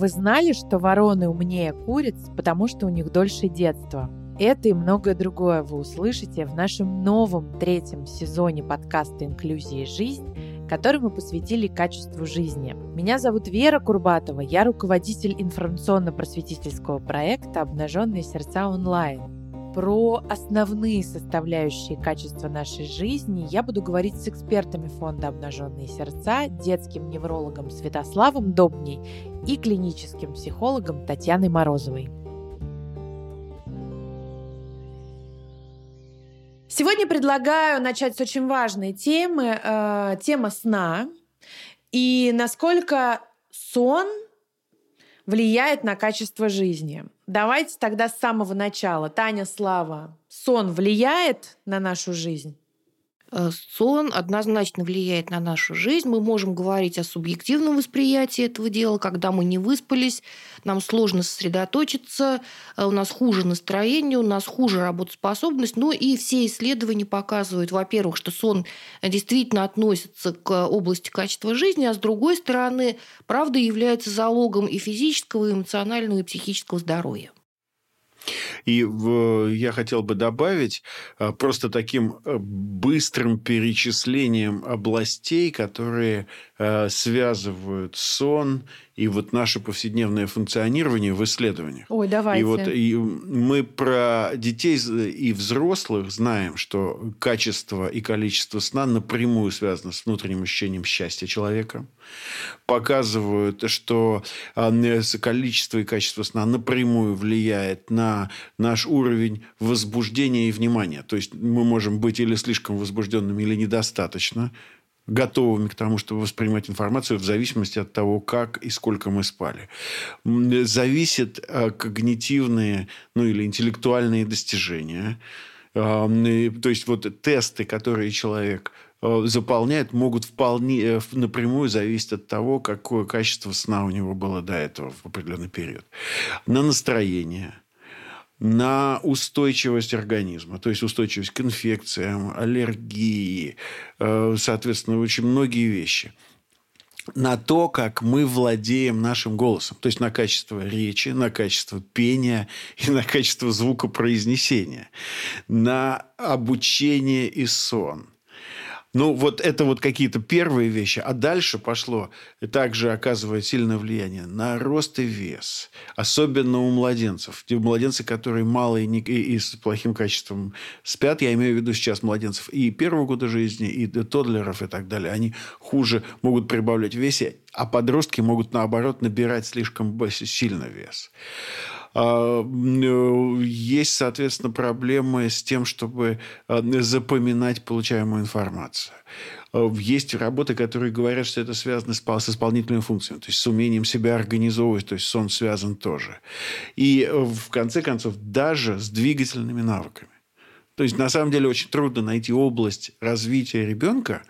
вы знали, что вороны умнее куриц, потому что у них дольше детства? Это и многое другое вы услышите в нашем новом третьем сезоне подкаста «Инклюзия и жизнь», который мы посвятили качеству жизни. Меня зовут Вера Курбатова, я руководитель информационно-просветительского проекта «Обнаженные сердца онлайн». Про основные составляющие качества нашей жизни я буду говорить с экспертами фонда «Обнаженные сердца», детским неврологом Святославом Добней и клиническим психологом Татьяной Морозовой. Сегодня предлагаю начать с очень важной темы, э, тема сна и насколько сон влияет на качество жизни. Давайте тогда с самого начала. Таня Слава, сон влияет на нашу жизнь? Э, сон однозначно влияет на нашу жизнь. Мы можем говорить о субъективном восприятии этого дела, когда мы не выспались, нам сложно сосредоточиться, э, у нас хуже настроение, у нас хуже работоспособность. Ну и все исследования показывают, во-первых, что сон действительно относится к области качества жизни, а с другой стороны, правда является залогом и физического, и эмоционального, и психического здоровья. И я хотел бы добавить а, просто таким э, быстрым перечислением областей, которые э, связывают сон и вот наше повседневное функционирование в исследованиях. Ой, давайте. И вот и мы про детей и взрослых знаем, что качество и количество сна напрямую связано с внутренним ощущением счастья человека. Показывают, что количество и качество сна напрямую влияет на наш уровень возбуждения и внимания. То есть мы можем быть или слишком возбужденными, или недостаточно готовыми к тому, чтобы воспринимать информацию в зависимости от того, как и сколько мы спали. Зависит э, когнитивные ну, или интеллектуальные достижения. То есть, вот тесты, которые человек э, заполняет, могут вполне э, напрямую зависеть от того, какое качество сна у него было до этого в определенный период. На настроение – на устойчивость организма, то есть устойчивость к инфекциям, аллергии, э, соответственно, очень многие вещи на то, как мы владеем нашим голосом. То есть на качество речи, на качество пения и на качество звукопроизнесения. На обучение и сон. Ну, вот это вот какие-то первые вещи. А дальше пошло, и также оказывает сильное влияние на рост и вес. Особенно у младенцев. Те младенцы, которые мало и, и, и с плохим качеством спят, я имею в виду сейчас младенцев и первого года жизни, и тодлеров и так далее, они хуже могут прибавлять в весе, а подростки могут, наоборот, набирать слишком сильно вес. А, э, есть, соответственно, проблемы с тем, чтобы а, запоминать получаемую информацию. А, есть работы, которые говорят, что это связано с, исполнительными функциями, то есть с умением себя организовывать, то есть сон связан тоже. И э, в конце концов даже с двигательными навыками. То есть на самом деле очень трудно найти область развития ребенка,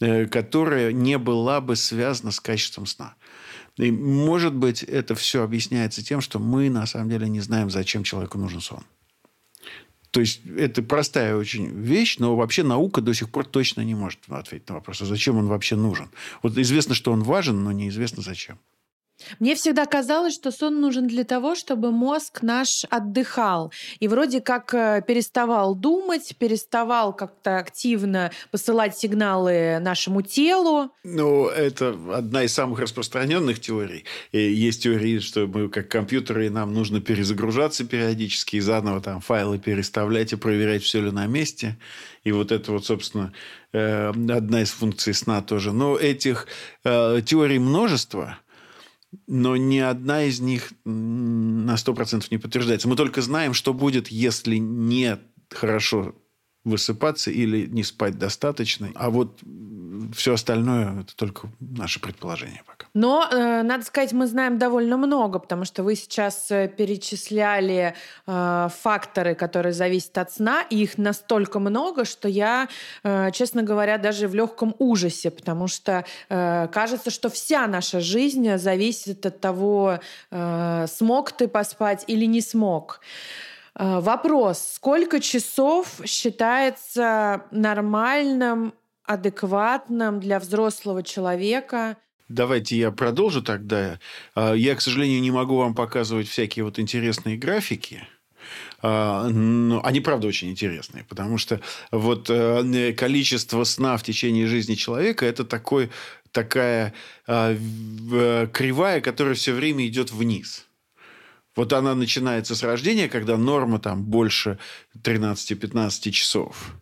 э, которая не была бы связана с качеством сна. И, может быть, это все объясняется тем, что мы на самом деле не знаем, зачем человеку нужен сон. То есть это простая очень вещь, но вообще наука до сих пор точно не может ответить на вопрос, а зачем он вообще нужен. Вот известно, что он важен, но неизвестно зачем. Мне всегда казалось, что сон нужен для того, чтобы мозг наш отдыхал и вроде как э, переставал думать, переставал как-то активно посылать сигналы нашему телу. Ну, это одна из самых распространенных теорий. И есть теории, что мы как компьютеры, и нам нужно перезагружаться периодически и заново там файлы переставлять и проверять, все ли на месте. И вот это вот, собственно, э, одна из функций сна тоже. Но этих э, теорий множество – но ни одна из них на 100% не подтверждается. Мы только знаем, что будет, если не хорошо высыпаться или не спать достаточно. А вот все остальное это только наше предположение пока. Но, э, надо сказать, мы знаем довольно много, потому что вы сейчас э, перечисляли э, факторы, которые зависят от сна, и их настолько много, что я, э, честно говоря, даже в легком ужасе, потому что э, кажется, что вся наша жизнь зависит от того, э, смог ты поспать или не смог. Вопрос, сколько часов считается нормальным, адекватным для взрослого человека? Давайте я продолжу тогда. А, я, к сожалению, не могу вам показывать всякие вот интересные графики. А, но они, правда, очень интересные, потому что вот э, количество сна в течение жизни человека – это такой, такая кривая, которая все время идет вниз. Вот она начинается с рождения, когда норма там больше 13-15 часов.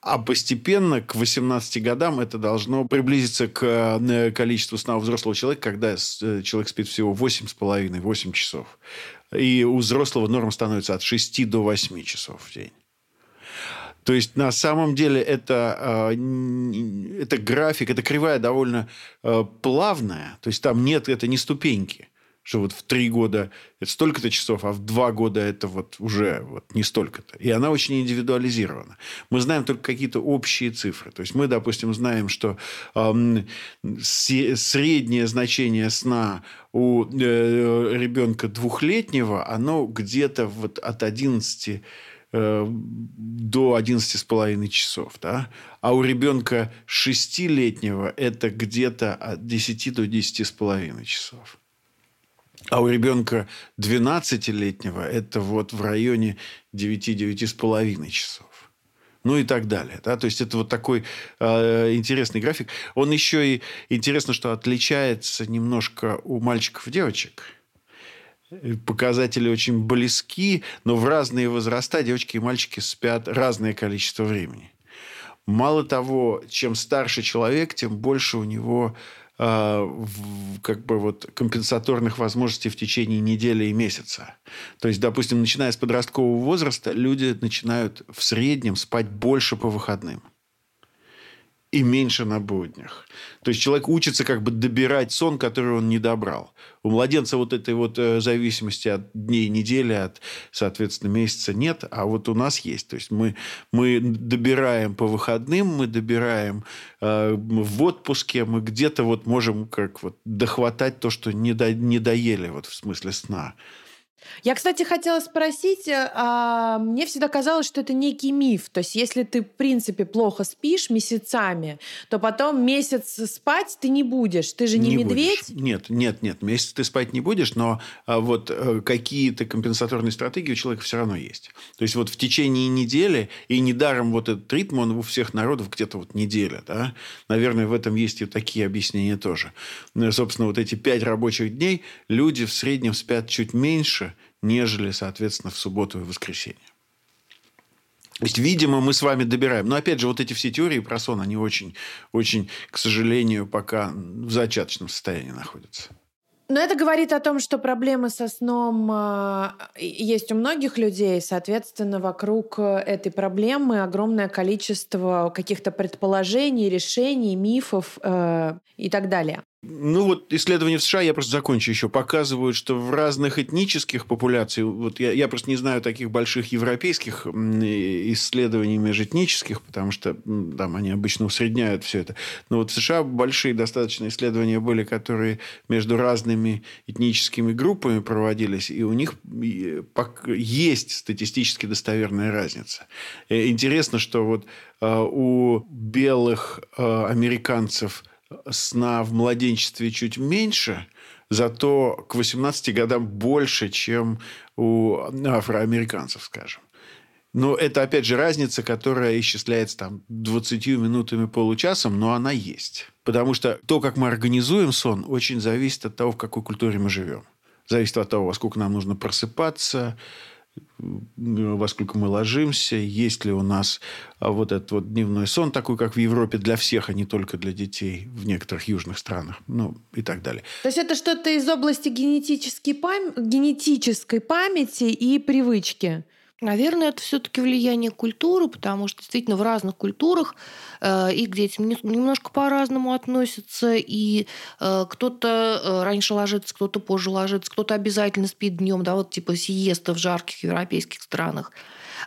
А постепенно к 18 годам это должно приблизиться к э, количеству сна у взрослого человека, когда э, человек спит всего 8,5-8 часов. И у взрослого норма становится от 6 до 8 часов в день. То есть, на самом деле, это, э, это график, это кривая довольно плавная. То есть, там нет, это не ступеньки что вот в три года это столько-то часов, а в два года это вот уже вот не столько-то. И она очень индивидуализирована. Мы знаем только какие-то общие цифры. То есть мы, допустим, знаем, что эм, среднее значение сна у э, ребенка двухлетнего, оно где-то вот от 11 э, до 11 с половиной часов, да? а у ребенка шестилетнего это где-то от 10 до 10 с половиной часов. А у ребенка 12-летнего это вот в районе 9-9,5 часов. Ну и так далее. Да? То есть это вот такой э, интересный график. Он еще и интересно, что отличается немножко у мальчиков и девочек. Показатели очень близки, но в разные возраста девочки и мальчики спят разное количество времени. Мало того, чем старше человек, тем больше у него как бы вот компенсаторных возможностей в течение недели и месяца. То есть, допустим, начиная с подросткового возраста, люди начинают в среднем спать больше по выходным и меньше на буднях. То есть человек учится как бы добирать сон, который он не добрал. У младенца вот этой вот э, зависимости от дней недели, от, соответственно, месяца нет, а вот у нас есть. То есть мы, мы добираем по выходным, мы добираем э, в отпуске, мы где-то вот можем как вот дохватать то, что не, до, не доели вот в смысле сна. Я, кстати, хотела спросить, э, а, мне всегда казалось, что это некий миф. То есть, если ты, в принципе, плохо спишь месяцами, то потом месяц спать ты не будешь. Ты же не, не медведь? Будешь. Нет, нет, нет. Месяц ты спать не будешь, но а, вот а, какие-то компенсаторные стратегии у человека все равно есть. То есть, вот в течение недели, и недаром вот этот ритм, он у всех народов где-то вот неделя. Да? Наверное, в этом есть и такие объяснения тоже. Ну, собственно, вот эти пять рабочих дней люди в среднем спят чуть меньше, нежели, соответственно, в субботу и воскресенье. То есть, видимо, мы с вами добираем. Но, опять же, вот эти все теории про сон, они очень, очень, к сожалению, пока в зачаточном состоянии находятся. Но это говорит о том, что проблемы со сном э, есть у многих людей. Соответственно, вокруг этой проблемы огромное количество каких-то предположений, решений, мифов э, и так далее. Ну вот исследования в США, я просто закончу еще, показывают, что в разных этнических популяциях, вот я, я просто не знаю таких больших европейских исследований межэтнических, потому что там они обычно усредняют все это. Но вот в США большие достаточно исследования были, которые между разными этническими группами проводились, и у них есть статистически достоверная разница. Э, интересно, что вот а, у белых а, американцев – сна в младенчестве чуть меньше, зато к 18 годам больше, чем у афроамериканцев, скажем. Но это, опять же, разница, которая исчисляется там 20 минутами, получасом, но она есть. Потому что то, как мы организуем сон, очень зависит от того, в какой культуре мы живем. Зависит от того, во сколько нам нужно просыпаться, во сколько мы ложимся, есть ли у нас а, вот этот вот дневной сон, такой, как в Европе, для всех, а не только для детей в некоторых южных странах, ну и так далее. То есть это что-то из области генетической, пам... генетической памяти и привычки? Наверное, это все-таки влияние культуры, потому что действительно в разных культурах э, и к детям немножко по-разному относятся, и э, кто-то э, раньше ложится, кто-то позже ложится, кто-то обязательно спит днем, да, вот типа сиеста в жарких европейских странах.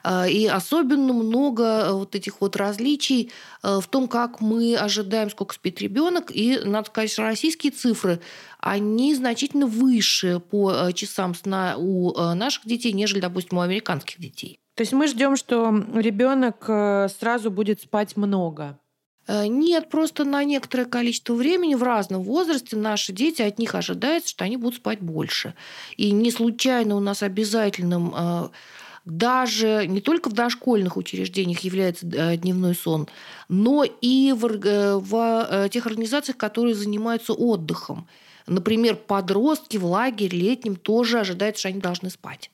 Э, и особенно много э, вот этих вот различий э, в том, как мы ожидаем, сколько спит ребенок. И, надо сказать, что российские цифры, они значительно выше по часам сна у наших детей, нежели, допустим, у американских детей. То есть мы ждем, что ребенок сразу будет спать много. Э, нет, просто на некоторое количество времени в разном возрасте наши дети, от них ожидается, что они будут спать больше. И не случайно у нас обязательным э, даже не только в дошкольных учреждениях является э, дневной сон, но и в, в тех организациях, которые занимаются отдыхом. Например, подростки в лагере летнем тоже ожидают, что они должны спать.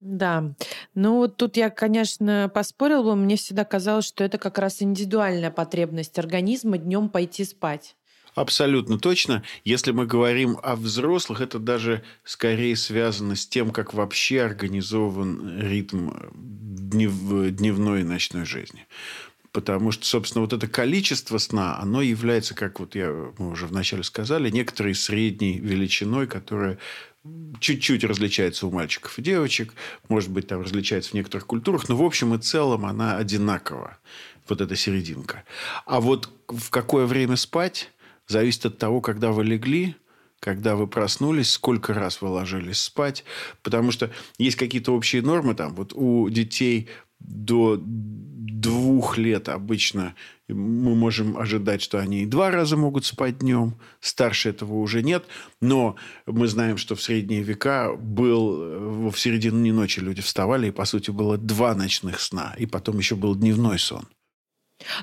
Да. Ну, вот тут я, конечно, поспорила бы. Мне всегда казалось, что это как раз индивидуальная потребность организма днем пойти спать. Абсолютно точно. Если мы говорим о взрослых, это даже скорее связано с тем, как вообще организован ритм днев, дневной и ночной жизни. Потому что, собственно, вот это количество сна, оно является, как вот я, мы уже вначале сказали, некоторой средней величиной, которая чуть-чуть различается у мальчиков и девочек, может быть, там различается в некоторых культурах, но в общем и целом она одинакова, вот эта серединка. А вот в какое время спать зависит от того, когда вы легли, когда вы проснулись, сколько раз вы ложились спать, потому что есть какие-то общие нормы там. Вот у детей до двух лет обычно мы можем ожидать, что они и два раза могут спать днем. Старше этого уже нет. Но мы знаем, что в средние века был в середине ночи люди вставали, и, по сути, было два ночных сна. И потом еще был дневной сон.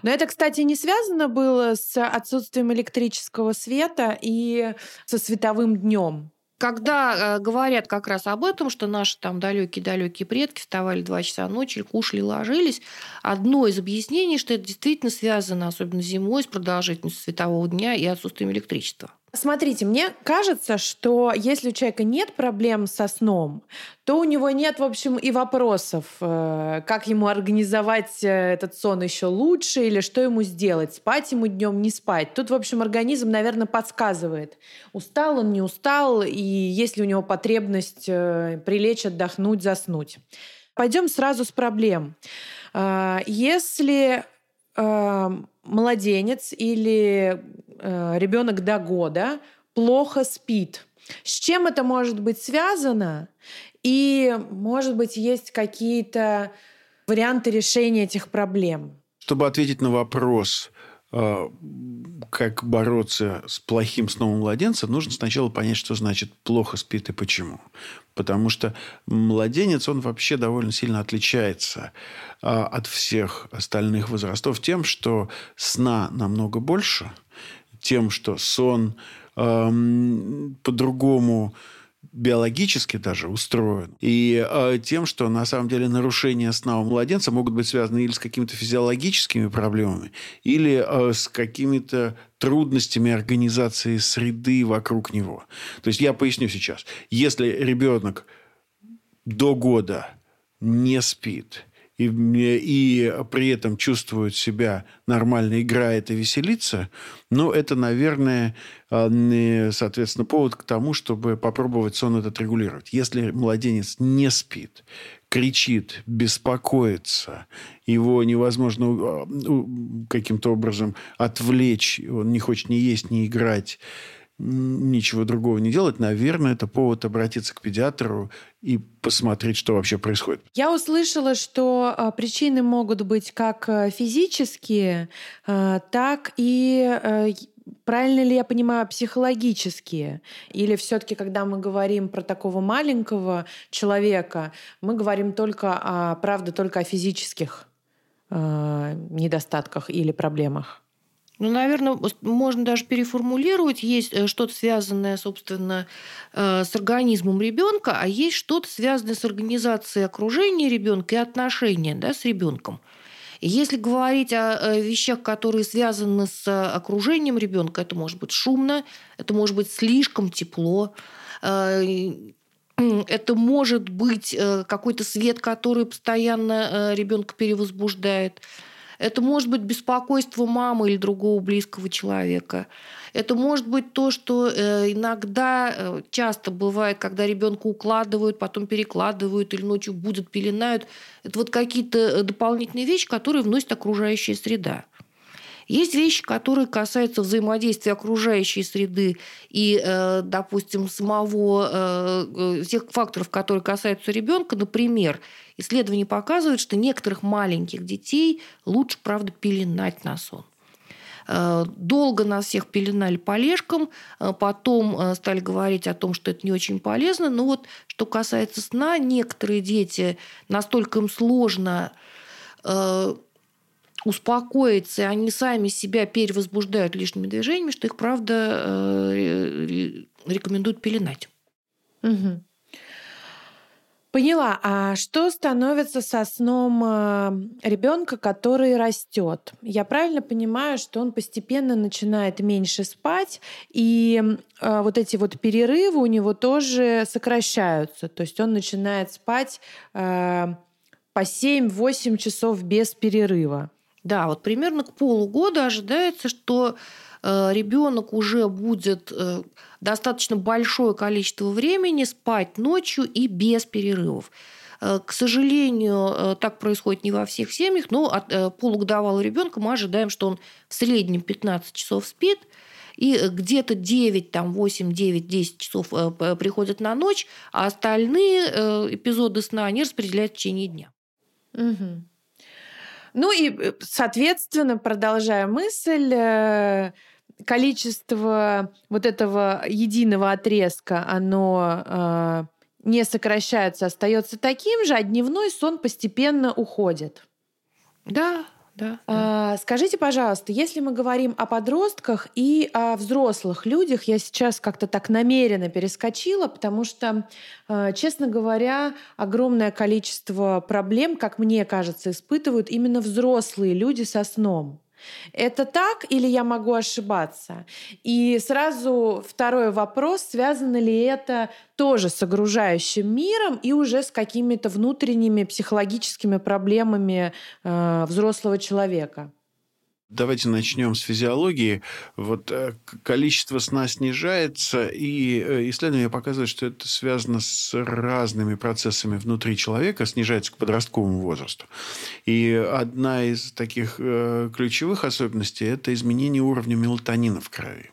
Но это, кстати, не связано было с отсутствием электрического света и со световым днем. Когда э, говорят как раз об этом, что наши там далекие-далекие предки вставали два часа ночи, кушали, ложились, одно из объяснений, что это действительно связано, особенно зимой, с продолжительностью светового дня и отсутствием электричества. Смотрите, мне кажется, что если у человека нет проблем со сном, то у него нет, в общем, и вопросов, э, как ему организовать э, этот сон еще лучше или что ему сделать, спать ему днем, не спать. Тут, в общем, организм, наверное, подсказывает, устал он, не устал, и есть ли у него потребность э, прилечь, отдохнуть, заснуть. Пойдем сразу с проблем. Если младенец или э, ребенок до года плохо спит. С чем это может быть связано? И, может быть, есть какие-то варианты решения этих проблем? Чтобы ответить на вопрос, э, как бороться с плохим сном младенца, нужно сначала понять, что значит плохо спит и почему. Потому что младенец, он вообще довольно сильно отличается а, от всех остальных возрастов тем, что сна намного больше, тем, что сон эм, по-другому биологически даже устроен. И э, тем, что на самом деле нарушения сна у младенца могут быть связаны или с какими-то физиологическими проблемами, или э, с какими-то трудностями организации среды вокруг него. То есть я поясню сейчас. Если ребенок до года не спит, и, и при этом чувствует себя нормально, играет и веселится, ну, это, наверное, а, соответственно, повод к тому, чтобы попробовать сон этот регулировать. Если младенец не спит, кричит, беспокоится, его невозможно а, каким-то образом отвлечь, он не хочет ни есть, ни играть, ничего другого не делать, наверное, это повод обратиться к педиатру и посмотреть, что вообще происходит. Я услышала, что а, причины могут быть как э, физические, а, так и э, Правильно ли я понимаю, психологические? Или все-таки, когда мы говорим про такого маленького человека, мы говорим только о, правда, только о физических э, недостатках или проблемах? Ну, наверное, можно даже переформулировать. Есть э, что-то связанное, собственно, э, с организмом ребенка, а есть что-то связанное с организацией окружения ребенка и отношения да, с ребенком. Если говорить о вещах, которые связаны с окружением ребенка, это может быть шумно, это может быть слишком тепло, э, это может быть какой-то свет, который постоянно ребенка перевозбуждает. Это может быть беспокойство мамы или другого близкого человека. Это может быть то, что э, иногда, э, часто бывает, когда ребенка укладывают, потом перекладывают или ночью будут пеленают. Это вот какие-то э, дополнительные вещи, которые вносит окружающая среда. Есть вещи, которые касаются взаимодействия окружающей среды и, допустим, самого тех факторов, которые касаются ребенка. Например, Исследования показывают, что некоторых маленьких детей лучше, правда, пеленать на сон. Э, долго нас всех пеленали полежкам, э, потом э, стали говорить о том, что это не очень полезно. Но вот что касается сна, некоторые дети настолько им сложно успокоиться, они сами себя перевозбуждают лишними движениями, что их, правда, рекомендуют пеленать. Угу. Поняла. А что становится со сном э, ребенка, который растет? Я правильно понимаю, что он постепенно начинает меньше спать, и э, вот эти вот перерывы у него тоже сокращаются. То есть он начинает спать э, по 7-8 часов без перерыва. Да, вот примерно к полугода ожидается, что ребенок уже будет достаточно большое количество времени спать ночью и без перерывов. Э, к сожалению, э, так происходит не во всех семьях, но от э, полугодовалого ребенка мы ожидаем, что он в среднем 15 часов спит, и где-то 9, там, 8, 9, 10 часов приходят на ночь, а остальные эпизоды сна они распределяют в течение дня. Угу. Ну и, соответственно, продолжая мысль, количество вот этого единого отрезка, оно э, не сокращается, остается таким же, а дневной сон постепенно уходит. Да, да, а, Скажите, пожалуйста, если мы говорим о подростках и о взрослых людях, я сейчас как-то так намеренно перескочила, потому что, а, честно говоря, огромное количество проблем, как мне кажется, испытывают именно взрослые люди со сном. Это так или я могу ошибаться? И сразу второй вопрос, связано ли это тоже с огружающим миром и уже с какими-то внутренними психологическими проблемами э, взрослого человека? Давайте начнем с физиологии. Вот э, количество сна снижается, и э, исследования показывают, что это связано с разными процессами внутри человека, снижается к подростковому возрасту. И одна из таких э, ключевых особенностей – это изменение уровня мелатонина в крови.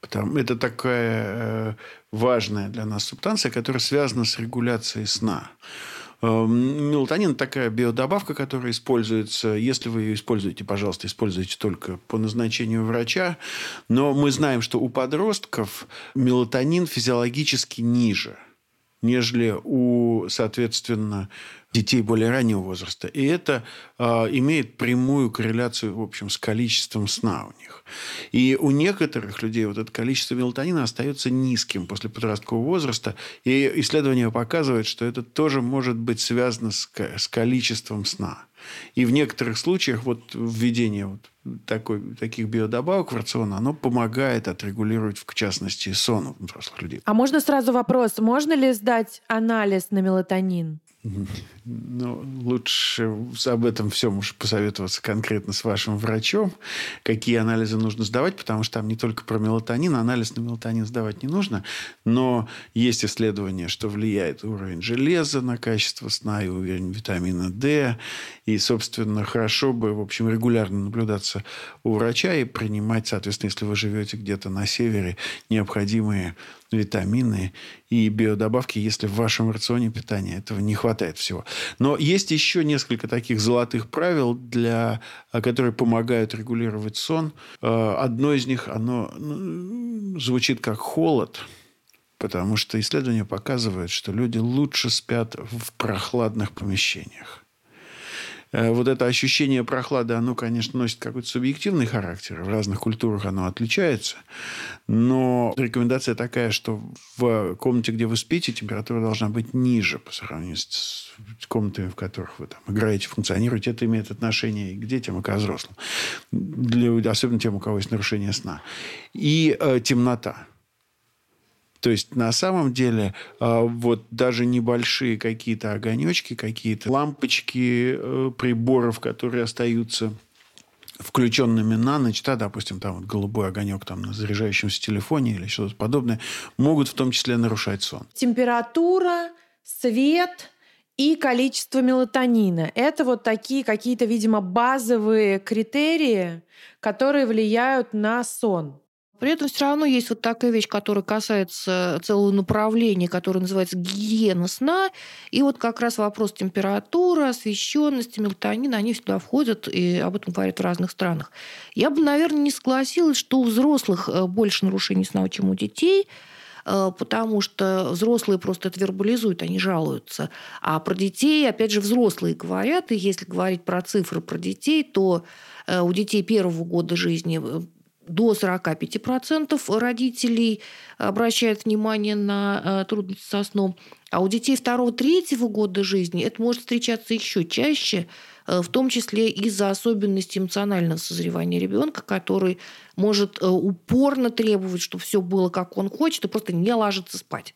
Это такая важная для нас субстанция, которая связана с регуляцией сна. Эм, мелатонин – такая биодобавка, которая используется. Если вы ее используете, пожалуйста, используйте только по назначению врача. Но мы знаем, что у подростков мелатонин физиологически ниже, нежели у, соответственно, детей более раннего возраста. И это э, имеет прямую корреляцию, в общем, с количеством сна у них. И у некоторых людей вот это количество мелатонина остается низким после подросткового возраста. И исследования показывают, что это тоже может быть связано с, с количеством сна. И в некоторых случаях вот введение вот такой, таких биодобавок в рацион, оно помогает отрегулировать, в частности, сон у взрослых людей. А можно сразу вопрос, можно ли сдать анализ на мелатонин? Ну, лучше об этом всем уж посоветоваться конкретно с вашим врачом, какие анализы нужно сдавать, потому что там не только про мелатонин, анализ на мелатонин сдавать не нужно, но есть исследования, что влияет уровень железа на качество сна и уровень витамина D, и, собственно, хорошо бы, в общем, регулярно наблюдаться у врача и принимать, соответственно, если вы живете где-то на севере, необходимые витамины и биодобавки, если в вашем рационе питания этого не хватает всего. Но есть еще несколько таких золотых правил, для, а, которые помогают регулировать сон. А, одно из них, оно ну, звучит как холод, потому что исследования показывают, что люди лучше спят в прохладных помещениях. Э, вот это ощущение прохлады, оно, конечно, носит какой-то субъективный характер. В разных культурах оно отличается. Но рекомендация такая, что в комнате, где вы спите, температура должна быть ниже по сравнению с комнатами, в которых вы там играете, функционируете. Это имеет отношение и к детям, и к взрослым. Для, особенно тем, у кого есть нарушение сна. И э, темнота. То есть на самом деле а, вот даже небольшие какие-то огонечки, какие-то лампочки э, приборов, которые остаются включенными на ночь, да, допустим, там вот голубой огонек там на заряжающемся телефоне или что-то подобное, могут в том числе нарушать сон. Температура, свет и количество мелатонина. Это вот такие какие-то, видимо, базовые критерии, которые влияют на сон. При этом все равно есть вот такая вещь, которая касается целого направления, которое называется гигиена сна. И вот как раз вопрос температуры, освещенности, мелатонина, они всегда входят, и об этом говорят в разных странах. Я бы, наверное, не согласилась, что у взрослых э, больше нарушений сна, чем у детей э, потому что взрослые просто это вербализуют, они жалуются. А про детей, опять же, взрослые говорят, и если говорить про цифры про детей, то э, у детей первого года жизни до 45% родителей обращают внимание на э, трудности со сном. А у детей второго-третьего года жизни это может встречаться еще чаще, э, в том числе из-за особенностей эмоционального созревания ребенка, который может э, упорно требовать, чтобы все было как он хочет, и просто не ложиться спать.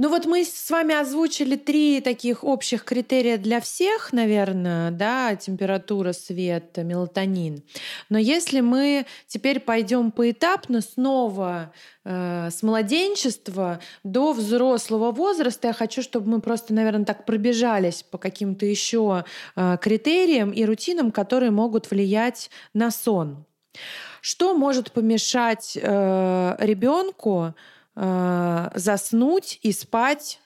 Ну вот мы с вами озвучили три таких общих критерия для всех, наверное, да, температура, свет, мелатонин. Но если мы теперь пойдем поэтапно снова э, с младенчества до взрослого возраста, я хочу, чтобы мы просто, наверное, так пробежались по каким-то еще э, критериям и рутинам, которые могут влиять на сон. Что может помешать э, ребенку э, заснуть и спать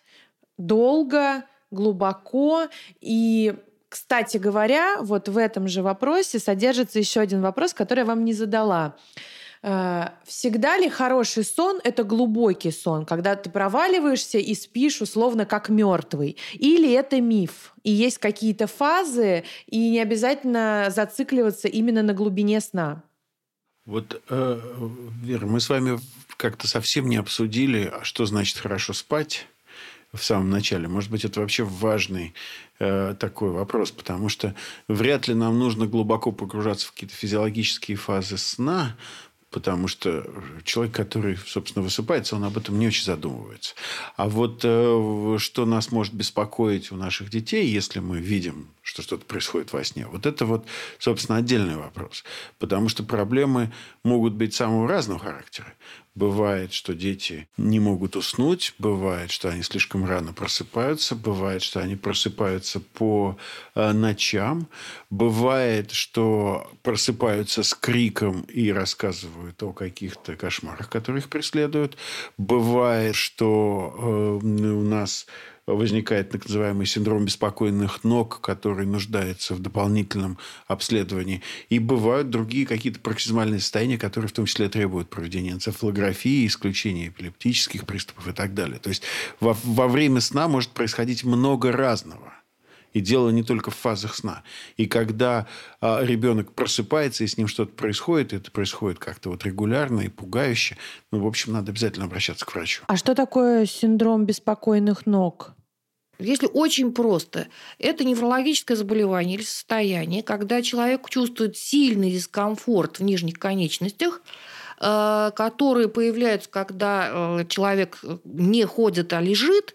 долго, глубоко. И, кстати говоря, вот в этом же вопросе содержится еще один вопрос, который я вам не задала. Э, всегда ли хороший сон – это глубокий сон, когда ты проваливаешься и спишь условно как мертвый? Или это миф? И есть какие-то фазы, и не обязательно зацикливаться именно на глубине сна? Вот, э, Вера, мы с вами как-то совсем не обсудили, а что значит хорошо спать в самом начале. Может быть, это вообще важный э, такой вопрос, потому что вряд ли нам нужно глубоко погружаться в какие-то физиологические фазы сна, потому что человек, который, собственно, высыпается, он об этом не очень задумывается. А вот э, что нас может беспокоить у наших детей, если мы видим, что что-то происходит во сне, вот это вот, собственно, отдельный вопрос. Потому что проблемы могут быть самого разного характера. Бывает, что дети не могут уснуть, бывает, что они слишком рано просыпаются, бывает, что они просыпаются по э, ночам, бывает, что просыпаются с криком и рассказывают о каких-то кошмарах, которые их преследуют, бывает, что э, у нас возникает так называемый синдром беспокойных ног, который нуждается в дополнительном обследовании. И бывают другие какие-то проксизмальные состояния, которые в том числе требуют проведения энцефалографии, исключения эпилептических приступов и так далее. То есть во, во время сна может происходить много разного. И дело не только в фазах сна. И когда а, ребенок просыпается, и с ним что-то происходит, это происходит как-то вот регулярно и пугающе, ну, в общем, надо обязательно обращаться к врачу. А что такое синдром беспокойных ног? Если очень просто, это неврологическое заболевание или состояние, когда человек чувствует сильный дискомфорт в нижних конечностях, э, которые появляются, когда э, человек не ходит, а лежит,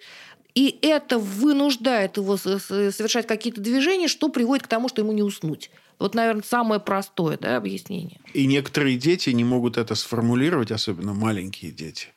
и это вынуждает его совершать какие-то движения, что приводит к тому, что ему не уснуть. Вот, наверное, самое простое да, объяснение. И некоторые дети не могут это сформулировать, особенно маленькие дети,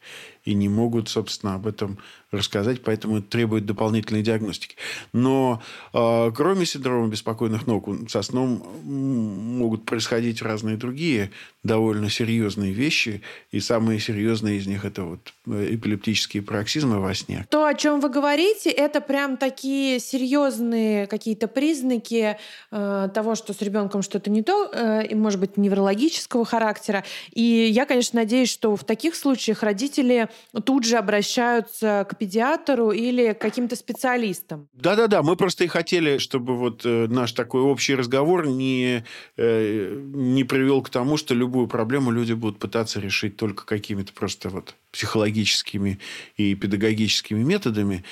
и не могут, собственно, об этом рассказать, поэтому это требует дополнительной диагностики. Но э, кроме синдрома беспокойных ног, со сном могут происходить разные другие довольно серьезные вещи, и самые серьезные из них это вот э, эпилептические пароксизмы во сне. То, о чем вы говорите, это прям такие серьезные какие-то признаки э, того, что с ребенком что-то не то, э, может быть, неврологического характера. И я, конечно, надеюсь, что в таких случаях родители тут же обращаются к педиатру или к каким-то специалистам. Да-да-да, мы просто и хотели, чтобы вот э, наш такой общий разговор не, э, не привел к тому, что любую проблему люди будут пытаться решить только какими-то просто вот психологическими и педагогическими методами.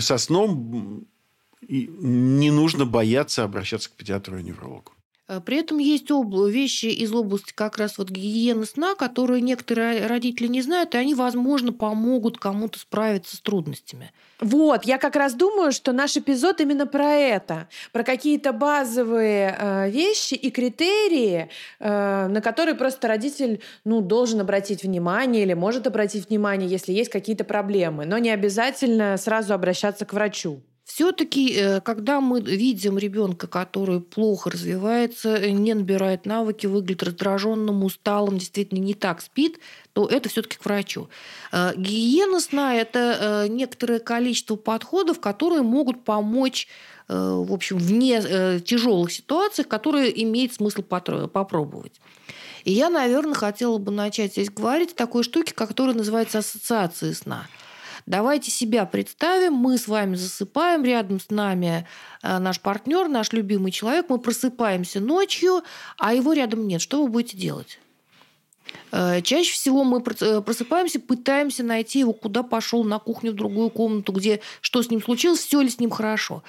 Со сном не нужно бояться обращаться к педиатру и неврологу. Э, при этом есть вещи из области как раз вот гигиены сна, которые некоторые родители не знают, и они, возможно, помогут кому-то справиться с трудностями. Вот, я как раз думаю, что наш эпизод именно про это, про какие-то базовые э, вещи и критерии, э, на которые просто родитель ну, должен обратить внимание или может обратить внимание, если есть какие-то проблемы, но не обязательно сразу обращаться к врачу. Все-таки, э, когда мы видим ребенка, который плохо развивается, э, не набирает навыки, выглядит раздраженным, усталым, действительно не так спит, то это все-таки к врачу. Э, гигиена сна – это некоторое количество подходов, которые могут помочь в общем, вне тяжелых ситуациях, которые имеет смысл попробовать. И я, наверное, хотела бы начать здесь говорить о такой штуке, которая называется ассоциации сна – Давайте себя представим, мы с вами засыпаем, рядом с нами э, наш партнер, наш любимый человек, мы просыпаемся ночью, а его рядом нет. Что вы будете делать? Э, чаще всего мы э, просыпаемся, пытаемся найти его, куда пошел, на кухню, в другую комнату, где что с ним случилось, все ли с ним хорошо.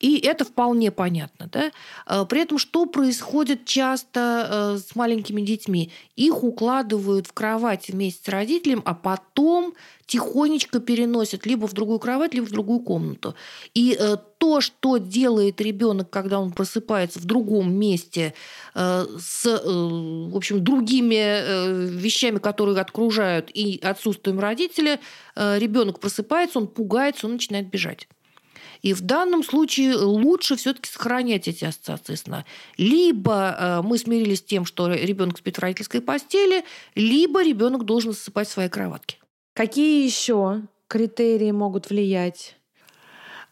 И это вполне понятно. Да? А, при этом что происходит часто э, с маленькими детьми? Их укладывают в кровать вместе с родителем, а потом тихонечко переносят либо в другую кровать, либо в другую комнату. И э, то, что делает ребенок, когда он просыпается в другом месте э, с, в общем, другими вещами, которые окружают, и отсутствием родителя, ребенок просыпается, он пугается, он начинает бежать. И в данном случае лучше все-таки сохранять эти ассоциации сна. Либо э, мы смирились с тем, что ребенок спит в родительской постели, либо ребенок должен засыпать в своей кроватке. Какие еще критерии могут влиять?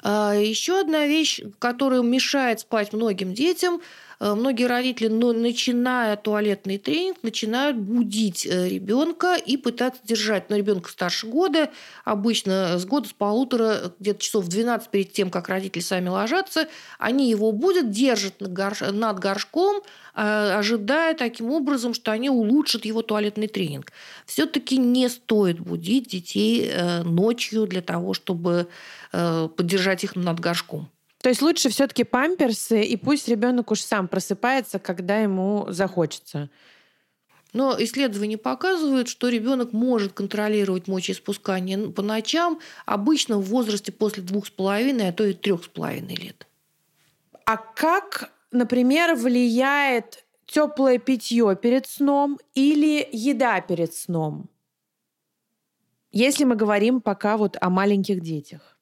А, еще одна вещь, которая мешает спать многим детям – многие родители, но начиная туалетный тренинг, начинают будить э, ребенка и пытаться держать. Но ребенка старше года, обычно с года, с полутора, где-то часов 12 перед тем, как родители сами ложатся, они его будут, держат над горшком, э, ожидая таким образом, что они улучшат его туалетный тренинг. Все-таки не стоит будить детей ночью для того, чтобы поддержать их над горшком. То есть лучше все-таки памперсы, и пусть ребенок уж сам просыпается, когда ему захочется. Но исследования показывают, что ребенок может контролировать мочеиспускание по ночам обычно в возрасте после двух с половиной, а то и трех с половиной лет. А как, например, влияет теплое питье перед сном или еда перед сном? Если мы говорим пока вот о маленьких детях.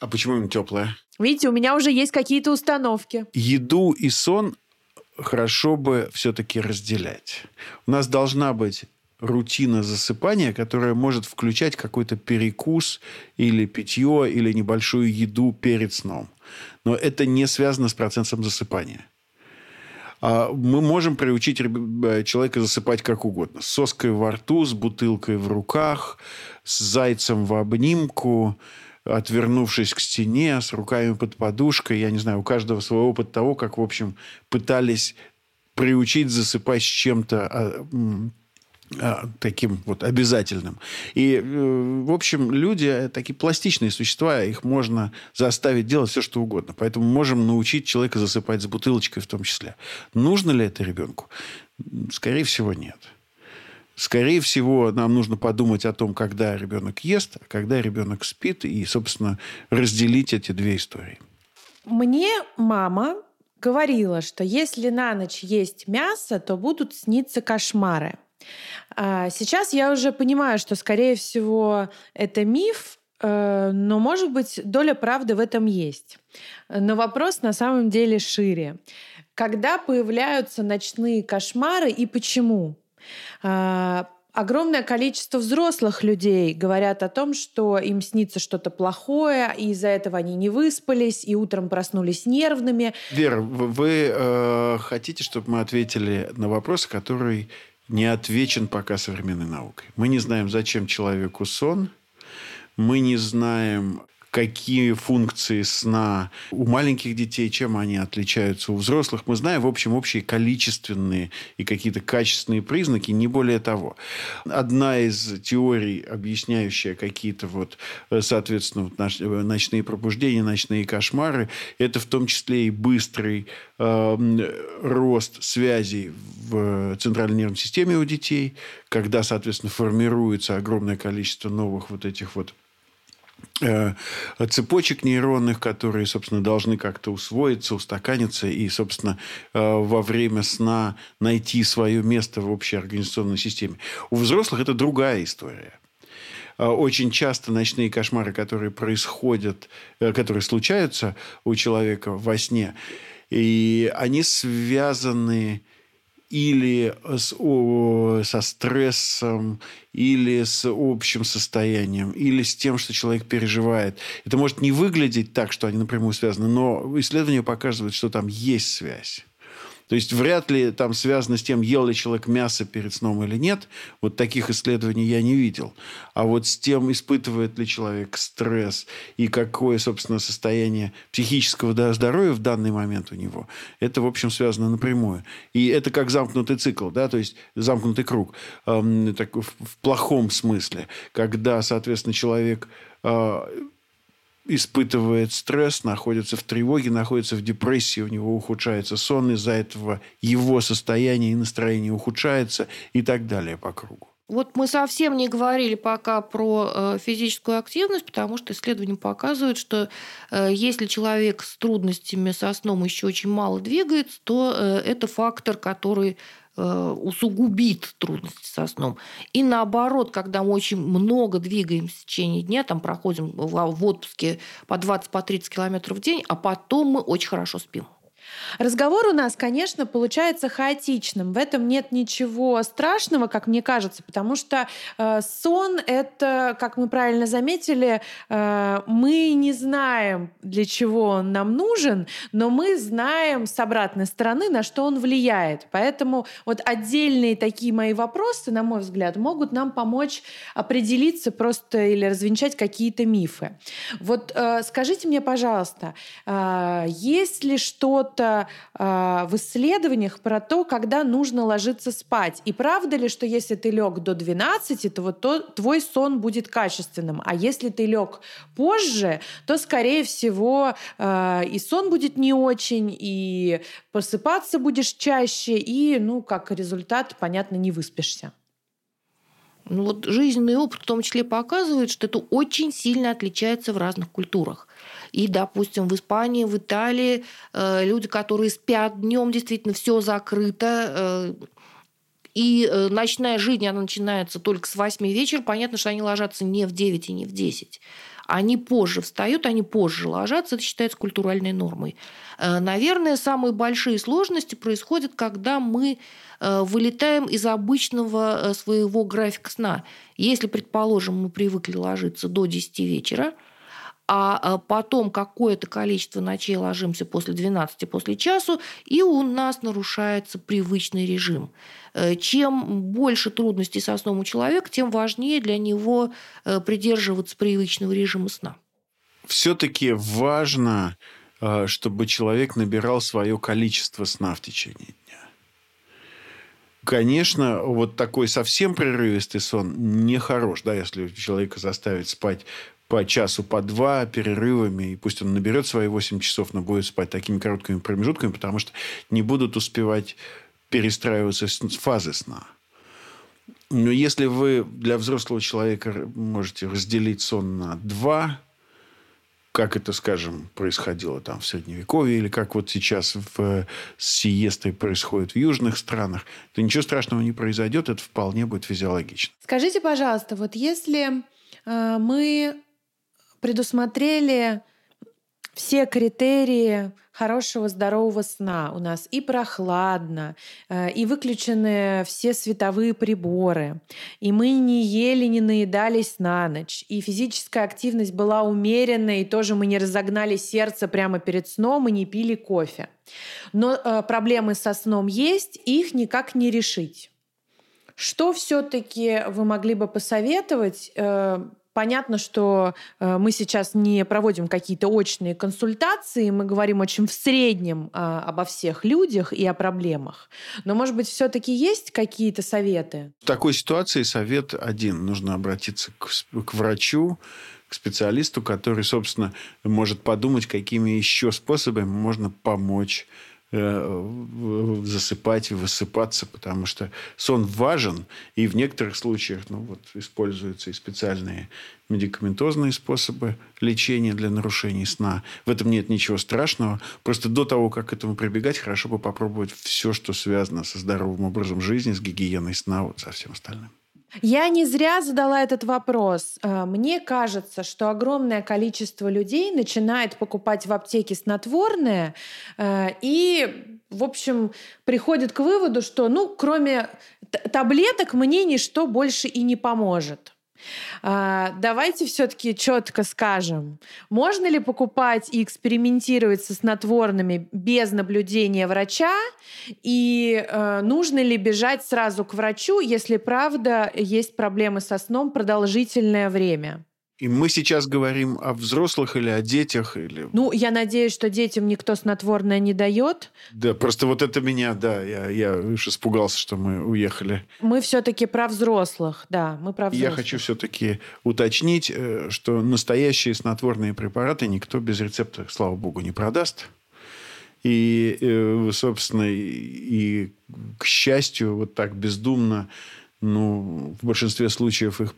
А почему именно теплое? Видите, у меня уже есть какие-то установки. Еду и сон хорошо бы все-таки разделять. У нас должна быть рутина засыпания, которая может включать какой-то перекус или питье, или небольшую еду перед сном. Но это не связано с процессом засыпания. А мы можем приучить э, человека засыпать как угодно. С соской во рту, с бутылкой в руках, с зайцем в обнимку – отвернувшись к стене, с руками под подушкой. Я не знаю, у каждого свой опыт того, как, в общем, пытались приучить засыпать с чем-то а, а, таким вот обязательным. И, э, в общем, люди такие пластичные существа, их можно заставить делать все, что угодно. Поэтому можем научить человека засыпать с бутылочкой в том числе. Нужно ли это ребенку? Скорее всего, нет. Скорее всего, нам нужно подумать о том, когда ребенок ест, а когда ребенок спит, и, собственно, разделить эти две истории. Мне мама говорила, что если на ночь есть мясо, то будут сниться кошмары. А сейчас я уже понимаю, что, скорее всего, это миф, э, но, может быть, доля правды в этом есть. Но вопрос на самом деле шире. Когда появляются ночные кошмары и почему? А, огромное количество взрослых людей говорят о том, что им снится что-то плохое, и из-за этого они не выспались, и утром проснулись нервными. Вера, вы э, хотите, чтобы мы ответили на вопрос, который не отвечен пока современной наукой? Мы не знаем, зачем человеку сон, мы не знаем, какие функции сна у маленьких детей, чем они отличаются у взрослых. Мы знаем, в общем, общие количественные и какие-то качественные признаки, не более того. Одна из теорий, объясняющая какие-то вот, э, соответственно, э, ночные пробуждения, ночные кошмары, это в том числе и быстрый э, рост связей в центральной нервной системе у детей, когда, соответственно, формируется огромное количество новых вот этих вот Э, цепочек нейронных, которые, собственно, должны как-то усвоиться, устаканиться и, собственно, э, во время сна найти свое место в общей организационной системе. У взрослых это другая история. очень часто ночные кошмары, которые происходят, э, которые случаются у человека во сне, и они связаны или с, о, со стрессом, или с общим состоянием, или с тем, что человек переживает. Это может не выглядеть так, что они напрямую связаны, но исследования показывают, что там есть связь. То есть вряд ли там связано с тем, ел ли человек мясо перед сном или нет. Вот таких исследований я не видел. А вот с тем, испытывает ли человек стресс и какое, собственно, состояние психического здоровья в данный момент у него, это, в общем, связано напрямую. И это как замкнутый цикл, да, то есть замкнутый круг эм, так, в, в плохом смысле, когда, соответственно, человек э, испытывает стресс, находится в тревоге, находится в депрессии, у него ухудшается сон, из-за этого его состояние и настроение ухудшается и так далее по кругу. Вот мы совсем не говорили пока про э, физическую активность, потому что исследования показывают, что э, если человек с трудностями со сном еще очень мало двигается, то э, это фактор, который усугубит трудности со сном. И наоборот, когда мы очень много двигаемся в течение дня, там проходим в отпуске по 20-30 по километров в день, а потом мы очень хорошо спим. Разговор у нас, конечно, получается хаотичным. В этом нет ничего страшного, как мне кажется, потому что э, сон это, как мы правильно заметили, э, мы не знаем, для чего он нам нужен, но мы знаем с обратной стороны, на что он влияет. Поэтому вот отдельные такие мои вопросы, на мой взгляд, могут нам помочь определиться просто или развенчать какие-то мифы. Вот э, скажите мне, пожалуйста, э, есть ли что-то э, в исследованиях про то, когда нужно ложиться спать. И правда ли, что если ты лег до 12, то вот то, твой сон будет качественным. А если ты лег позже, то, скорее всего, э, и сон будет не очень, и просыпаться будешь чаще, и, ну, как результат, понятно, не выспишься. Ну вот жизненный опыт в том числе показывает, что это очень сильно отличается в разных культурах. И, допустим, в Испании, в Италии э, люди, которые спят днем, действительно все закрыто. Э, и э, ночная жизнь, она начинается только с 8 вечера. Понятно, что они ложатся не в 9 и не в 10. Они позже встают, они позже ложатся. Это считается культуральной нормой. Наверное, самые большие сложности происходят, когда мы вылетаем из обычного своего графика сна. Если, предположим, мы привыкли ложиться до 10 вечера – а, а потом какое-то количество ночей ложимся после 12, после часу, и у нас нарушается привычный режим. Э, чем больше трудностей со сном у человека, тем важнее для него э, придерживаться привычного режима сна. Все-таки важно, э, чтобы человек набирал свое количество сна в течение дня. Конечно, вот такой совсем прерывистый сон нехорош, да, если человека заставить спать по часу, по два перерывами, и пусть он наберет свои 8 часов, но будет спать такими короткими промежутками, потому что не будут успевать перестраиваться с фазы сна. Но если вы для взрослого человека можете разделить сон на два, как это, скажем, происходило там в Средневековье, или как вот сейчас в, с сиестой происходит в южных странах, то ничего страшного не произойдет, это вполне будет физиологично. Скажите, пожалуйста, вот если э, мы предусмотрели все критерии хорошего здорового сна. У нас и прохладно, э, и выключены все световые приборы, и мы не ели, не наедались на ночь, и физическая активность была умеренной, и тоже мы не разогнали сердце прямо перед сном и не пили кофе. Но э, проблемы со сном есть, их никак не решить. Что все-таки вы могли бы посоветовать э, Понятно, что э, мы сейчас не проводим какие-то очные консультации, мы говорим очень в среднем э, обо всех людях и о проблемах. Но, может быть, все-таки есть какие-то советы? В такой ситуации совет один. Нужно обратиться к, к врачу, к специалисту, который, собственно, может подумать, какими еще способами можно помочь засыпать и высыпаться, потому что сон важен, и в некоторых случаях ну, вот, используются и специальные медикаментозные способы лечения для нарушений сна. В этом нет ничего страшного. Просто до того, как к этому прибегать, хорошо бы попробовать все, что связано со здоровым образом жизни, с гигиеной сна, вот со всем остальным. Я не зря задала этот вопрос. А, мне кажется, что огромное количество людей начинает покупать в аптеке снотворное а, и, в общем, приходит к выводу, что, ну, кроме таблеток мне ничто больше и не поможет. А, давайте все-таки четко скажем, можно ли покупать и экспериментировать со снотворными без наблюдения врача, и э, нужно ли бежать сразу к врачу, если правда есть проблемы со сном продолжительное время? И мы сейчас говорим о взрослых или о детях? Или... Ну, я надеюсь, что детям никто снотворное не дает. Да, просто вот это меня, да, я, я уж испугался, что мы уехали. Мы все-таки про взрослых, да, мы про взрослых. Я хочу все-таки уточнить, э, что настоящие снотворные препараты никто без рецепта, слава богу, не продаст. И, э, собственно, и, к счастью, вот так бездумно, ну, в большинстве случаев их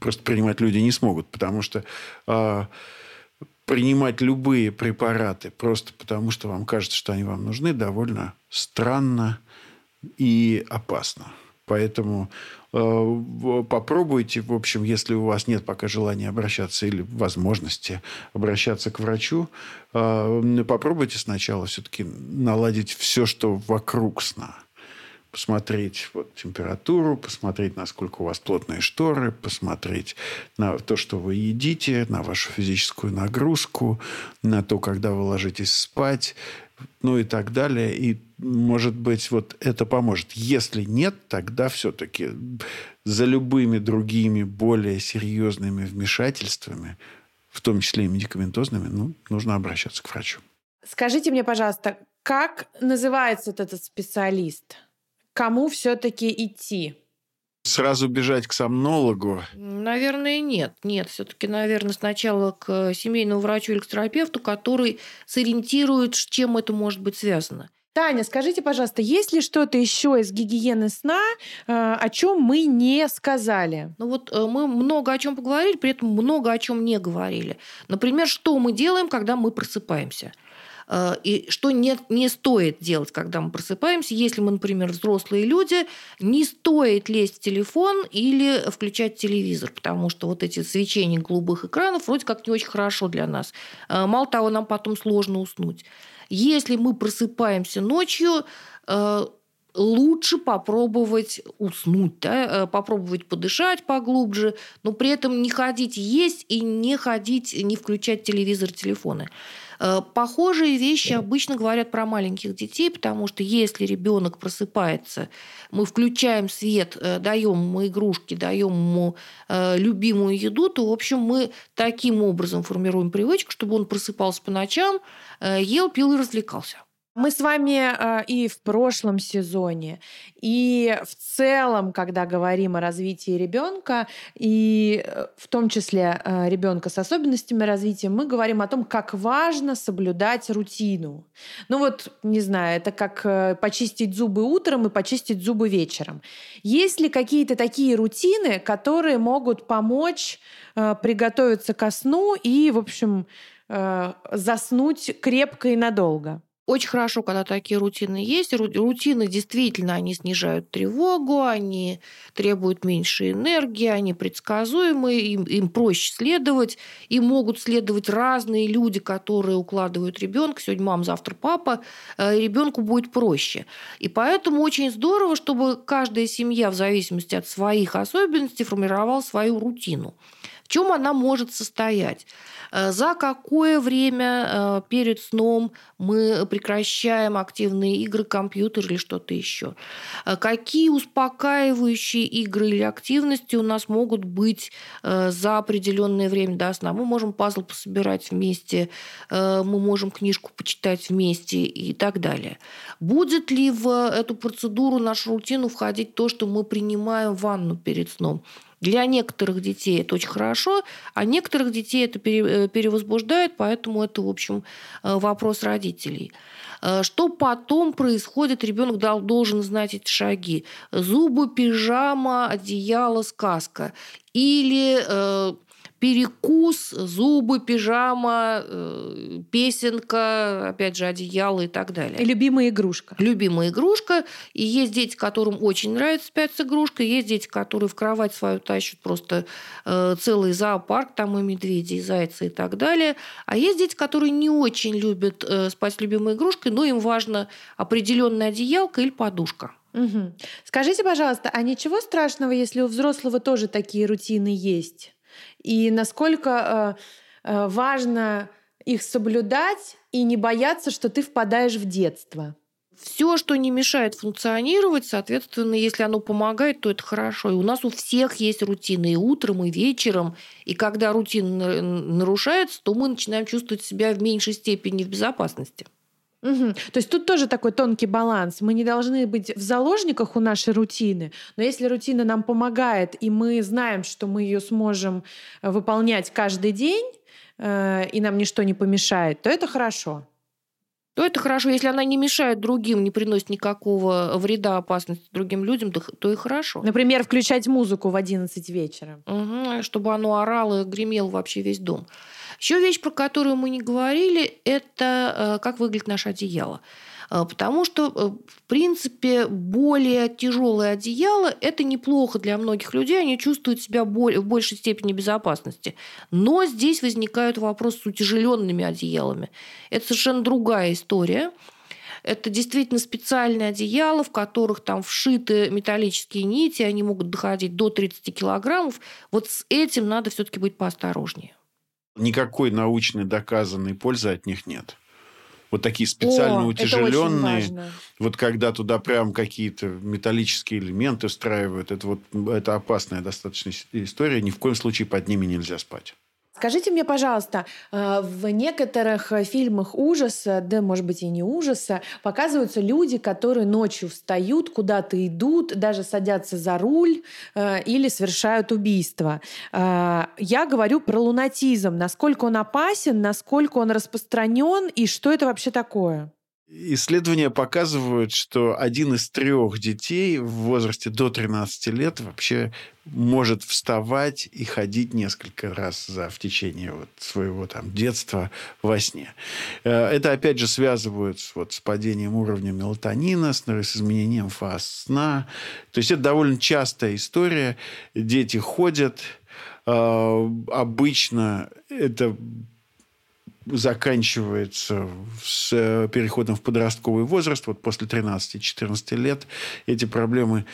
просто принимать люди не смогут, потому что э, принимать любые препараты просто потому, что вам кажется, что они вам нужны, довольно странно и опасно. Поэтому э, попробуйте, в общем, если у вас нет пока желания обращаться или возможности обращаться к врачу, э, попробуйте сначала все-таки наладить все, что вокруг сна посмотреть вот, температуру, посмотреть, насколько у вас плотные шторы, посмотреть на то, что вы едите, на вашу физическую нагрузку, на то, когда вы ложитесь спать, ну и так далее. И, может быть, вот это поможет. Если нет, тогда все-таки за любыми другими более серьезными вмешательствами, в том числе и медикаментозными, ну, нужно обращаться к врачу. Скажите мне, пожалуйста, как называется этот специалист? Кому все-таки идти? Сразу бежать к сомнологу? Наверное, нет. Нет, все-таки, наверное, сначала к семейному врачу или к терапевту, который сориентирует, с чем это может быть связано. Таня, скажите, пожалуйста, есть ли что-то еще из гигиены сна, э, о чем мы не сказали? Ну вот э, мы много о чем поговорили, при этом много о чем не говорили. Например, что мы делаем, когда мы просыпаемся? Э, и что не, не стоит делать, когда мы просыпаемся, если мы, например, взрослые люди, не стоит лезть в телефон или включать телевизор, потому что вот эти свечения голубых экранов вроде как не очень хорошо для нас. Э, мало того, нам потом сложно уснуть. Если мы просыпаемся ночью, э, лучше попробовать уснуть, да, попробовать подышать поглубже, но при этом не ходить есть и не ходить, не включать телевизор, телефоны. Э, похожие вещи обычно говорят про маленьких детей, потому что если ребенок просыпается, мы включаем свет, э, даем ему игрушки, даем ему э, любимую еду, то, в общем, мы таким образом формируем привычку, чтобы он просыпался по ночам, ел, пил и развлекался. Мы с вами э, и в прошлом сезоне, и в целом, когда говорим о развитии ребенка, и э, в том числе э, ребенка с особенностями развития, мы говорим о том, как важно соблюдать рутину. Ну вот, не знаю, это как почистить зубы утром и почистить зубы вечером. Есть ли какие-то такие рутины, которые могут помочь приготовиться ко сну и, в общем, заснуть крепко и надолго? Очень хорошо, когда такие рутины есть. Рутины действительно, они снижают тревогу, они требуют меньше энергии, они предсказуемые, им, им проще следовать. И могут следовать разные люди, которые укладывают ребенка. Сегодня мама, завтра папа. Э, ребенку будет проще. И поэтому очень здорово, чтобы каждая семья в зависимости от своих особенностей формировала свою рутину. В чем она может состоять? Э, за какое время э, перед сном мы прекращаем активные игры, компьютер или что-то еще? Э, какие успокаивающие игры или активности у нас могут быть за определенное время до сна? Мы можем пазл пособирать вместе, мы можем книжку почитать вместе и так далее. Будет ли в эту процедуру, нашу рутину входить то, что мы принимаем ванну перед сном? Для некоторых детей это очень хорошо, а некоторых детей это э, перевозбуждает, поэтому это, в общем, э, вопрос родителей. Э, что потом происходит? Ребенок должен знать эти шаги. Зубы, пижама, одеяло, сказка. Или перекус, зубы, пижама, э, песенка, опять же, одеяло и так далее. И любимая игрушка. Любимая игрушка. И есть дети, которым очень нравится спать с игрушкой. Есть дети, которые в кровать свою тащат просто э, целый зоопарк, там и медведи, и зайцы и так далее. А есть дети, которые не очень любят э, спать с любимой игрушкой, но им важно определенная одеялка или подушка. Угу. Скажите, пожалуйста, а ничего страшного, если у взрослого тоже такие рутины есть? И насколько э, э, важно их соблюдать и не бояться, что ты впадаешь в детство? Все, что не мешает функционировать, соответственно, если оно помогает, то это хорошо. И у нас у всех есть рутины и утром, и вечером. И когда рутина нарушается, то мы начинаем чувствовать себя в меньшей степени в безопасности. Угу. То есть тут тоже такой тонкий баланс. Мы не должны быть в заложниках у нашей рутины, но если рутина нам помогает, и мы знаем, что мы ее сможем э, выполнять каждый день, э, и нам ничто не помешает, то это хорошо. То это хорошо. Если она не мешает другим, не приносит никакого вреда, опасности другим людям, то, то и хорошо. Например, включать музыку в 11 вечера. Угу, чтобы оно орало и гремело вообще весь дом. Еще вещь, про которую мы не говорили, это э, как выглядит наше одеяло. Э, потому что, э, в принципе, более тяжелое одеяло – это неплохо для многих людей, они чувствуют себя в большей степени безопасности. Но здесь возникают вопросы с утяжеленными одеялами. Это совершенно другая история. Это действительно специальные одеяла, в которых там вшиты металлические нити, они могут доходить до 30 килограммов. Вот с этим надо все-таки быть поосторожнее. Никакой научной доказанной пользы от них нет. Вот такие специально О, утяжеленные. Вот когда туда прям какие-то металлические элементы встраивают, это вот это опасная достаточно история. Ни в коем случае под ними нельзя спать. Скажите мне, пожалуйста, э, в некоторых э, фильмах ужаса, да, может быть, и не ужаса, показываются люди, которые ночью встают, куда-то идут, даже садятся за руль э, или совершают убийство. Я говорю про лунатизм. Насколько он опасен, насколько он распространен и что это вообще такое? Исследования показывают, что один из трех детей в возрасте до 13 лет вообще может вставать и ходить несколько раз за, в течение вот своего там, детства во сне. Э, это, опять же, связывают вот, с падением уровня мелатонина, с, с изменением фаз сна. То есть это довольно частая история. Дети ходят. Э, обычно это заканчивается с э, переходом в подростковый возраст, вот после 13-14 лет эти проблемы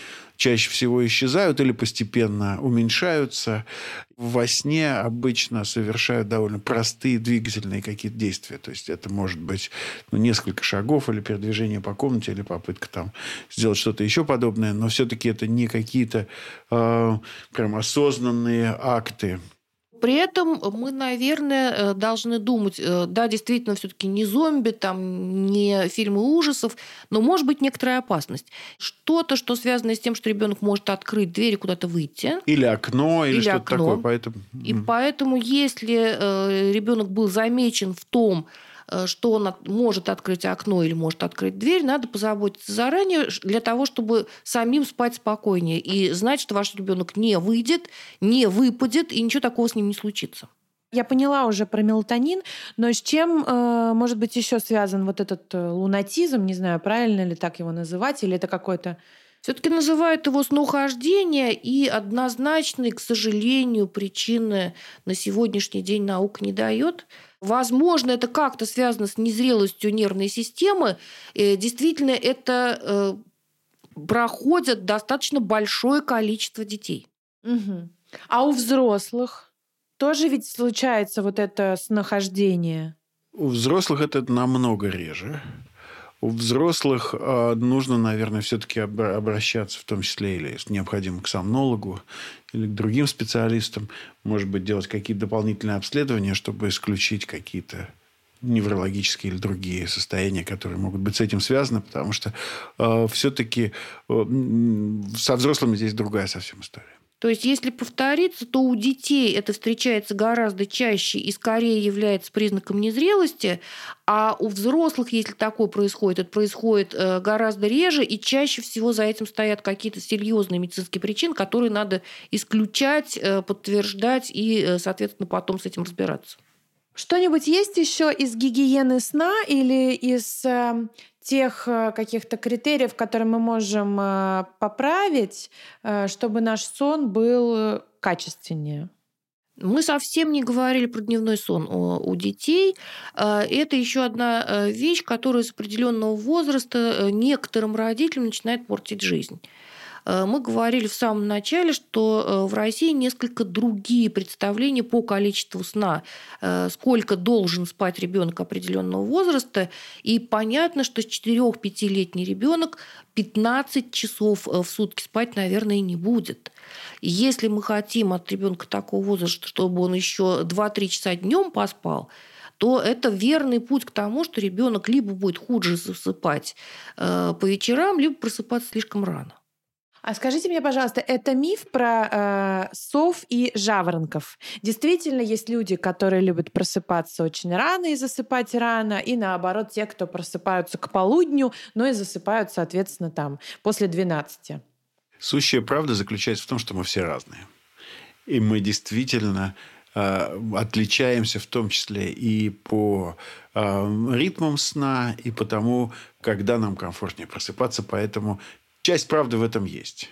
чаще всего исчезают или постепенно уменьшаются. Во сне обычно совершают довольно простые двигательные какие-то действия. То есть это может быть ну, несколько шагов или передвижение по комнате, или попытка там сделать что-то еще подобное. Но все-таки это не какие-то э, прям осознанные акты при этом мы, наверное, э, должны думать, э, да, действительно, все-таки не зомби, там, не фильмы ужасов, но может быть некоторая опасность. Что-то, что связано с тем, что ребенок может открыть дверь и куда-то выйти. Или окно, или, или что-то такое. Поэтому... И поэтому, если э, ребенок был замечен в том, что он может открыть окно или может открыть дверь, надо позаботиться заранее для того, чтобы самим спать спокойнее и знать, что ваш ребенок не выйдет, не выпадет и ничего такого с ним не случится. Я поняла уже про мелатонин, но с чем э, может быть еще связан вот этот э, лунатизм, не знаю, правильно ли так его называть, или это какой-то все-таки называют его снохождение, и однозначной, к сожалению, причины на сегодняшний день наука не дает. Возможно, это как-то связано с незрелостью нервной системы. И действительно, это э, проходит достаточно большое количество детей. Угу. А у взрослых тоже ведь случается вот это снахождение? У взрослых это намного реже. У взрослых э, нужно, наверное, все-таки обращаться, в том числе или, если необходимо, к сомнологу или к другим специалистам. Может быть, делать какие-то дополнительные обследования, чтобы исключить какие-то неврологические или другие состояния, которые могут быть с этим связаны, потому что э, все-таки э, со взрослыми здесь другая совсем история. То есть, если повториться, то у детей это встречается гораздо чаще и скорее является признаком незрелости, а у взрослых, если такое происходит, это происходит э, гораздо реже, и чаще всего за этим стоят какие-то серьезные медицинские причины, которые надо исключать, э, подтверждать и, э, соответственно, потом с этим разбираться. Что-нибудь есть еще из гигиены сна или из тех э, каких-то критериев, которые мы можем э, поправить, э, чтобы наш сон был качественнее? Мы совсем не говорили про дневной сон у детей. Это еще одна вещь, которая с определенного возраста некоторым родителям начинает портить жизнь. Э, мы говорили в самом начале, что э, в России несколько другие представления по количеству сна, э, сколько должен спать ребенок определенного возраста. И понятно, что с 4-5-летний ребенок 15 часов в сутки спать, наверное, не будет. Если мы хотим от ребенка такого возраста, чтобы он еще 2-3 часа днем поспал, то это верный путь к тому, что ребенок либо будет хуже засыпать по вечерам, либо просыпаться слишком рано. А скажите мне, пожалуйста, это миф про э, сов и жаворонков? Действительно, есть люди, которые любят просыпаться очень рано и засыпать рано, и наоборот, те, кто просыпаются к полудню, но и засыпают, соответственно, там после 12. Сущая правда заключается в том, что мы все разные. И мы действительно э, отличаемся в том числе и по э, ритмам сна, и по тому, когда нам комфортнее просыпаться. Поэтому Часть правды в этом есть.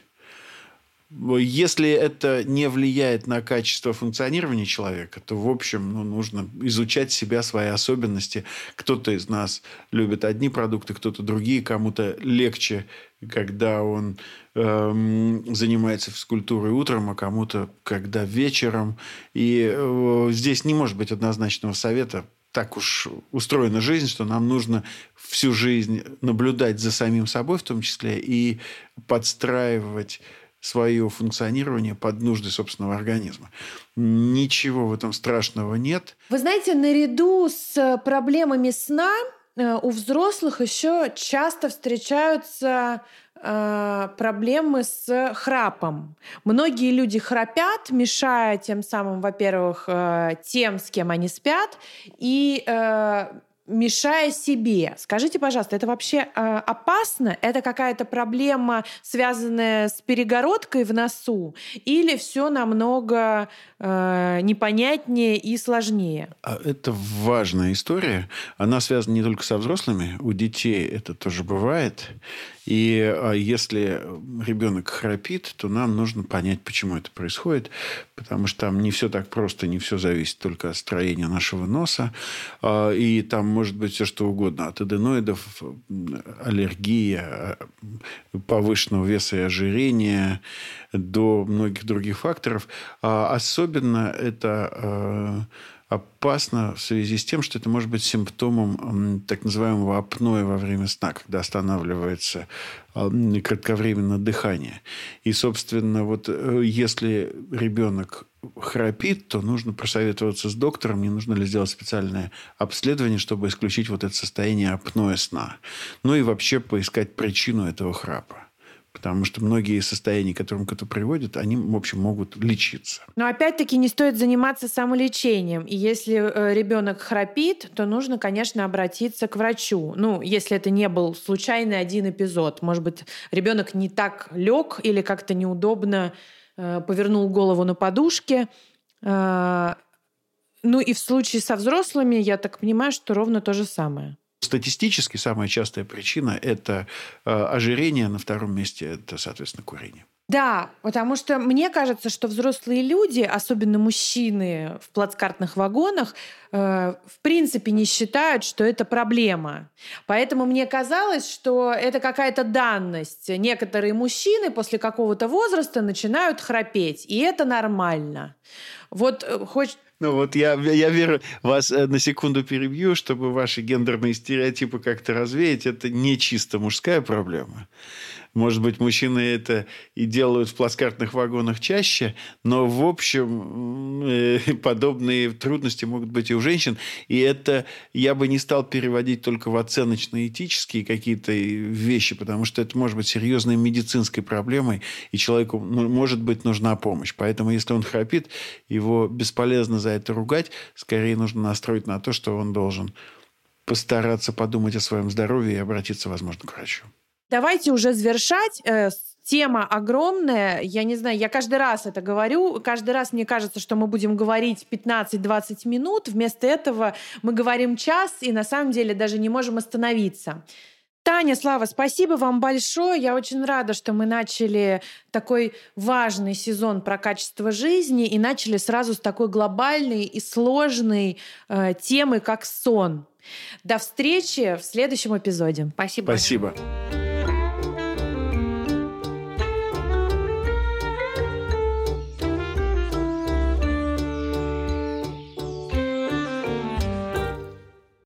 Если это не влияет на качество функционирования человека, то, в общем, ну, нужно изучать себя, свои особенности. Кто-то из нас любит одни продукты, кто-то другие. Кому-то легче, когда он эм, занимается физкультурой утром, а кому-то, когда вечером. И э, здесь не может быть однозначного совета так уж устроена жизнь, что нам нужно всю жизнь наблюдать за самим собой в том числе и подстраивать свое функционирование под нужды собственного организма. Ничего в этом страшного нет. Вы знаете, наряду с проблемами сна э, у взрослых еще часто встречаются э, проблемы с храпом. Многие люди храпят, мешая тем самым, во-первых, э, тем, с кем они спят, и мешая себе. Скажите, пожалуйста, это вообще э, опасно? Это какая-то проблема, связанная с перегородкой в носу? Или все намного э, непонятнее и сложнее? А это важная история. Она связана не только со взрослыми. У детей это тоже бывает. И а, если ребенок храпит, то нам нужно понять, почему это происходит, потому что там не все так просто, не все зависит только от строения нашего носа. А, и там может быть все что угодно. От аденоидов, аллергия, повышенного веса и ожирения до многих других факторов. А особенно это опасно в связи с тем, что это может быть симптомом так называемого апноэ во время сна, когда останавливается кратковременно дыхание. И, собственно, вот э, если ребенок храпит, то нужно просоветоваться с доктором, не нужно ли сделать специальное обследование, чтобы исключить вот это состояние апноэ сна. Ну и вообще поискать причину этого храпа. Потому что многие состояния, к которым это приводит, они, в общем, могут лечиться. Но опять-таки не стоит заниматься самолечением. И если э, ребенок храпит, то нужно, конечно, обратиться к врачу. Ну, если это не был случайный один эпизод. Может быть, ребенок не так лег или как-то неудобно э, повернул голову на подушке. Э, ну и в случае со взрослыми, я так понимаю, что ровно то же самое. Статистически самая частая причина – это э, ожирение, на втором месте – это, соответственно, курение. Да, потому что мне кажется, что взрослые люди, особенно мужчины в плацкартных вагонах, э, в принципе не считают, что это проблема. Поэтому мне казалось, что это какая-то данность. Некоторые мужчины после какого-то возраста начинают храпеть, и это нормально. Вот э, хоть ну вот я, я верю, вас э, на секунду перебью, чтобы ваши гендерные стереотипы как-то развеять. Это не чисто мужская проблема. Может быть, мужчины это и делают в плацкартных вагонах чаще, но, в общем, э, подобные трудности могут быть и у женщин. И это я бы не стал переводить только в оценочно-этические какие-то вещи, потому что это может быть серьезной медицинской проблемой, и человеку может быть нужна помощь. Поэтому, если он храпит, его бесполезно за это ругать. Скорее нужно настроить на то, что он должен постараться подумать о своем здоровье и обратиться, возможно, к врачу. Давайте уже завершать. Э, тема огромная. Я не знаю, я каждый раз это говорю. Каждый раз мне кажется, что мы будем говорить 15-20 минут. Вместо этого мы говорим час и на самом деле даже не можем остановиться. Таня, Слава, спасибо вам большое. Я очень рада, что мы начали такой важный сезон про качество жизни и начали сразу с такой глобальной и сложной э, темы, как сон. До встречи в следующем эпизоде. Спасибо. Спасибо.